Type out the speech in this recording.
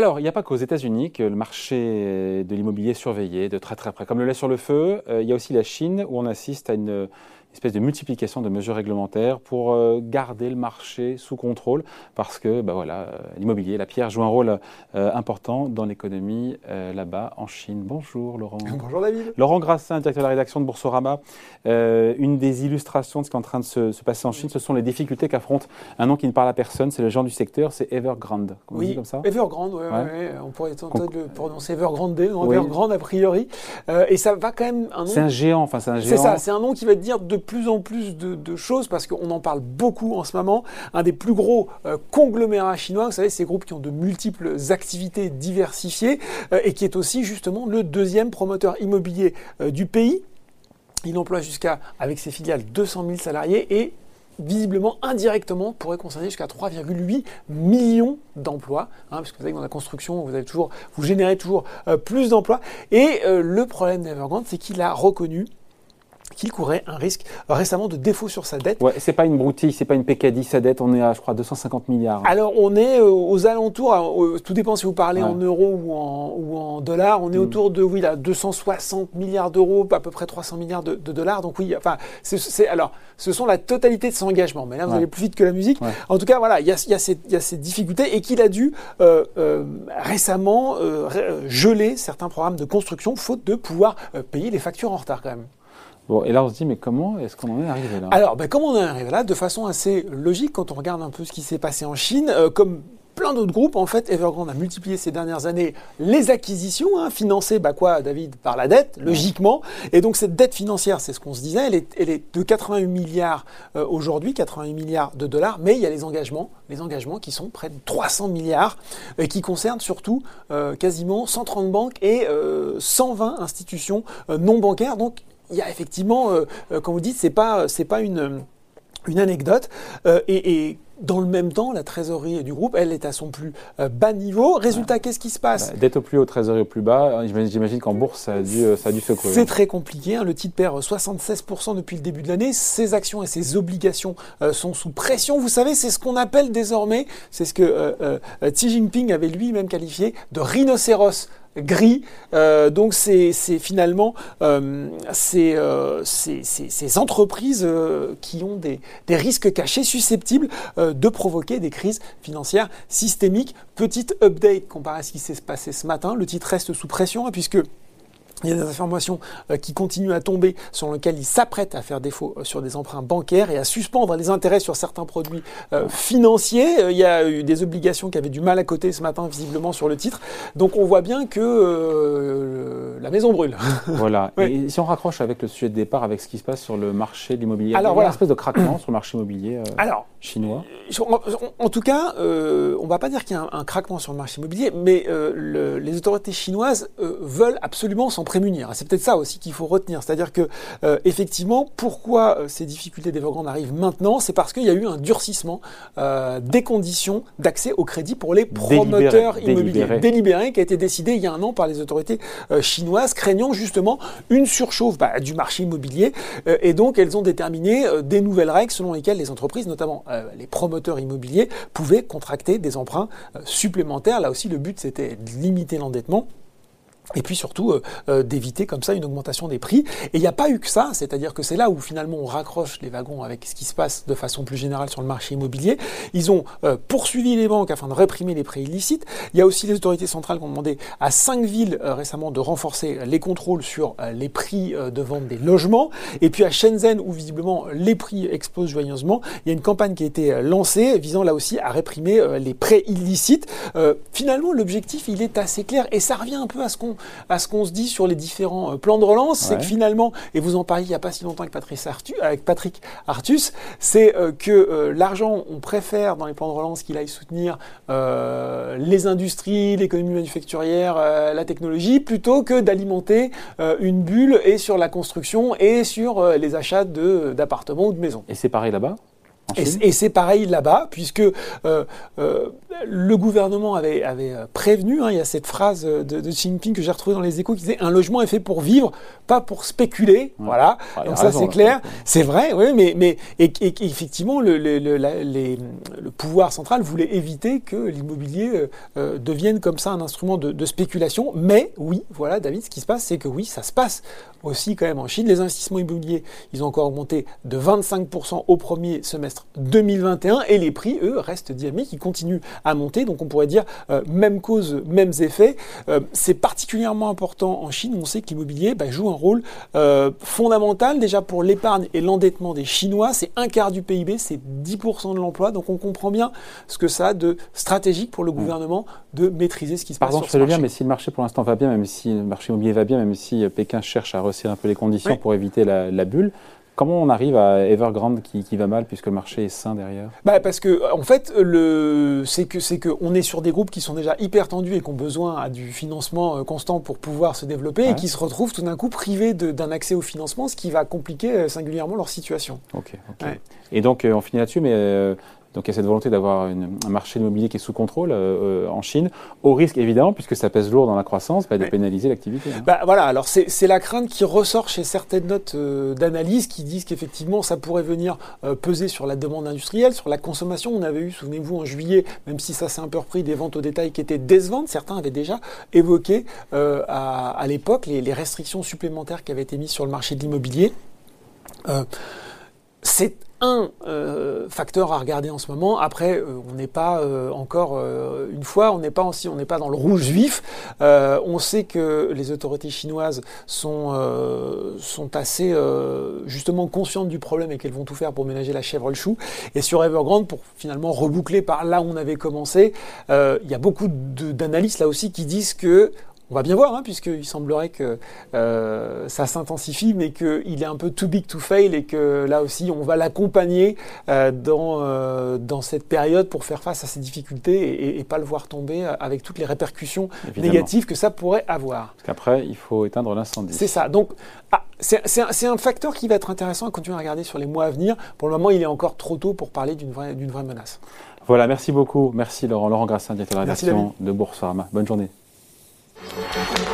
Alors, il n'y a pas qu'aux États-Unis que le marché de l'immobilier surveillé de très très près. Comme le lait sur le feu, il y a aussi la Chine où on assiste à une espèce de multiplication de mesures réglementaires pour euh, garder le marché sous contrôle parce que bah voilà, euh, l'immobilier, la pierre joue un rôle euh, important dans l'économie là-bas en Chine. Bonjour Laurent. Bonjour David. Laurent Grassin, directeur de la rédaction de Boursorama. une des illustrations de ce qui est en train de se, passer en Chine, ce sont les difficultés qu'affronte un nom qui ne parle à personne, c'est le genre du secteur, c'est Evergrande. oui, comme ça? Evergrande, oui, ouais. on pourrait tenter de le prononcer Evergrande, non, Evergrande a priori. et ça va quand même un nom. C'est un géant, enfin c'est un géant. C'est ça, c'est un nom qui va te dire de plus en plus de, choses parce qu'on en parle beaucoup en ce moment. Un des plus gros euh, conglomérats chinois, vous savez, ces groupes qui ont de multiples activités diversifiées euh, et qui est aussi justement le deuxième promoteur immobilier euh, du pays. Il emploie jusqu'à, avec ses filiales, 200 000 salariés et visiblement indirectement pourrait concerner jusqu'à 3,8 millions d'emplois, hein, parce que vous savez que dans la construction, vous avez toujours, vous générez toujours plus d'emplois. Et le problème d'Evergrande, c'est qu'il a reconnu qu'il courait un risque récemment de défaut sur sa dette. Ouais, c'est pas une broutille, c'est pas une PKD, sa dette, on est à, je crois, 250 milliards. Alors, on est euh, aux alentours, tout dépend si vous parlez en euros ou en, ou en, dollars, on est mm. autour de, oui, là, 260 milliards d'euros, à peu près 300 milliards de, dollars. Donc, oui, enfin, c'est, alors, ce sont la totalité de ses engagements. Mais là, vous allez plus vite que la musique. En tout cas, voilà, il y a, y, a y a, ces difficultés et qu'il a dû euh, euh, récemment geler certains programmes de construction faute de pouvoir payer les factures en retard quand même. Bon, et là, on se dit, mais comment est-ce qu'on en est arrivé là? Alors, ben, comment on en est arrivé là? De façon assez logique, quand on regarde un peu ce qui s'est passé en Chine, euh, comme plein d'autres groupes, en fait, Evergrande a multiplié ces dernières années les acquisitions, hein, financées, bah quoi, David, par la dette, logiquement. Et donc cette dette financière, c'est ce qu'on se disait, elle est, elle est, de 88 milliards euh, aujourd'hui, 88 milliards de dollars, mais il y a les engagements, les engagements qui sont près de 300 milliards, et qui concernent surtout euh, quasiment 130 banques et 120 institutions non bancaires. Donc il y a effectivement, euh, euh, comme vous dites, c'est pas, c'est pas une, une anecdote. Euh, et, dans le même temps, la trésorerie du groupe, elle est à son plus bas niveau. Résultat, qu'est-ce qui se passe? Bah, D'être au plus haut, trésorerie au plus bas, j'imagine qu'en bourse, ça a dû, ça a dû secouer. C'est très compliqué. Hein. Le titre perd 76% depuis le début de l'année. Ses actions et ses obligations sont sous pression. Vous savez, c'est ce qu'on appelle désormais, c'est ce que Xi Jinping avait lui-même qualifié de rhinocéros gris. Euh, donc c'est finalement euh, euh, ces, entreprises qui ont des, risques cachés susceptibles de provoquer des crises financières systémiques. Petite update comparé à ce qui s'est passé ce matin, le titre reste sous pression hein, puisque il y a des informations euh, qui continuent à tomber sur lesquelles il s'apprête à faire défaut euh, sur des emprunts bancaires et à suspendre les intérêts sur certains produits euh, financiers. Il y a eu des obligations qui avaient du mal à côté ce matin visiblement sur le titre. Donc on voit bien que la maison brûle. Voilà. Et si on raccroche avec le sujet de départ, avec ce qui se passe sur le marché de l'immobilier, Alors, il y a voilà. une espèce de craquement sur le marché immobilier chinois. En, tout cas, on ne va pas dire qu'il y a un, craquement sur le marché immobilier, mais les autorités chinoises veulent absolument s'en prémunir. C'est peut-être ça aussi qu'il faut retenir. C'est-à-dire que, euh, effectivement, pourquoi euh, ces difficultés d'Evergrande arrivent maintenant C'est parce qu'il y a eu un durcissement euh, des conditions d'accès au crédit pour les promoteurs immobiliers. Délibéré. qui a été décidé il y a un an par les autorités chinoises, craignant justement une surchauffe bah, du marché immobilier. et donc, elles ont déterminé des nouvelles règles selon lesquelles les entreprises, notamment les promoteurs immobiliers, pouvaient contracter des emprunts supplémentaires. Là aussi, le but, c'était de limiter l'endettement et puis surtout euh, euh, d'éviter comme ça une augmentation des prix. Et il n'y a pas eu que ça, c'est-à-dire que c'est là où finalement on raccroche les wagons avec ce qui se passe de façon plus générale sur le marché immobilier. Ils ont euh, poursuivi les banques afin de réprimer les prêts illicites. Il y a aussi les autorités centrales qui ont demandé à cinq villes récemment de renforcer les contrôles sur les prix de vente des logements. Et puis à Shenzhen, où visiblement les prix explosent joyeusement, il y a une campagne qui a été lancée visant là aussi à réprimer les prêts illicites. finalement, l'objectif, il est assez clair et ça revient un peu à ce qu'on à ce qu'on se dit sur les différents euh, plans de relance, c'est que finalement, et vous en parliez il n'y a pas si longtemps avec Patrick, Artus, avec Patrick Artus, c'est euh, que euh, l'argent, on préfère dans les plans de relance qu'il aille soutenir les industries, l'économie manufacturière, la technologie, plutôt que d'alimenter une bulle et sur la construction et sur les achats d'appartements ou de maisons. Et c'est pareil là-bas? Et, c'est pareil là-bas, puisque euh, euh, le gouvernement avait, avait prévenu, hein, il y a cette phrase de, de Xi Jinping que j'ai retrouvée dans les échos qui disait un logement est fait pour vivre, pas pour spéculer. Voilà, ah, donc ça c'est clair. C'est vrai, oui, mais, mais et, effectivement, le, le, le, le, pouvoir central voulait éviter que l'immobilier euh, devienne comme ça un instrument de, de spéculation. Mais oui, voilà, David, ce qui se passe, c'est que oui, ça se passe aussi quand même en Chine. Les investissements immobiliers, ils ont encore augmenté de 25% au premier semestre 2021 et les prix, eux, restent dynamiques, ils continuent à monter. Donc on pourrait dire euh, même cause, mêmes effets. Euh, c'est particulièrement important en Chine. Où on sait que l'immobilier bah, joue un rôle euh, fondamental déjà pour l'épargne et l'endettement des Chinois. C'est un quart du PIB, c'est 10% de l'emploi. Donc on comprend bien ce que ça a de stratégique pour le mmh. gouvernement de maîtriser ce qui se passe sur ce marché. mais si le marché pour l'instant va bien, même si le marché immobilier va bien, même si Pékin cherche à resserrer un peu les conditions pour éviter la bulle, Comment on arrive à Evergrande qui, qui, va mal puisque le marché est sain derrière? Bah Parce que en fait, le, c'est que c'est qu'on est sur des groupes qui sont déjà hyper tendus et qui ont besoin du financement euh, constant pour pouvoir se développer et qui se retrouvent tout d'un coup privés d'un accès au financement, ce qui va compliquer euh, singulièrement leur situation. Ok. Et donc euh, on finit là-dessus, mais donc il y a cette volonté d'avoir un marché immobilier qui est sous contrôle euh, euh, en Chine, au risque évidemment, puisque ça pèse lourd dans la croissance, bah, de pénaliser l'activité. Hein. Bah, voilà, alors c'est la crainte qui ressort chez certaines notes euh, d'analyse qui disent qu'effectivement ça pourrait venir peser sur la demande industrielle, sur la consommation. On avait eu, souvenez-vous, en juillet, même si ça s'est un peu repris, des ventes au détail qui étaient décevantes. Certains avaient déjà évoqué à, à l'époque les, les, restrictions supplémentaires qui avaient été mises sur le marché de l'immobilier. c'est un euh, facteur à regarder en ce moment. Après, euh, on n'est pas euh, encore une fois, on n'est pas aussi, on n'est pas dans le rouge vif. on sait que les autorités chinoises sont sont assez justement conscientes du problème et qu'elles vont tout faire pour ménager la chèvre le chou. Et sur Evergrande, pour finalement reboucler par là où on avait commencé, il y a beaucoup d'analystes là aussi qui disent que on va bien voir, hein, puisqu'il semblerait que euh, ça s'intensifie, mais qu'il est un peu too big to fail et que là aussi, on va l'accompagner euh, dans, euh, dans cette période pour faire face à ces difficultés et, pas le voir tomber avec toutes les répercussions négatives que ça pourrait avoir. Parce qu'après, il faut éteindre l'incendie. C'est ça. Donc, ah, c'est un, un, facteur qui va être intéressant à continuer à regarder sur les mois à venir. Pour le moment, il est encore trop tôt pour parler d'une vraie, vraie menace. Voilà, merci beaucoup. Merci Laurent. Laurent Grassin, directeur de la de Boursorama. Bonne journée. Thank you.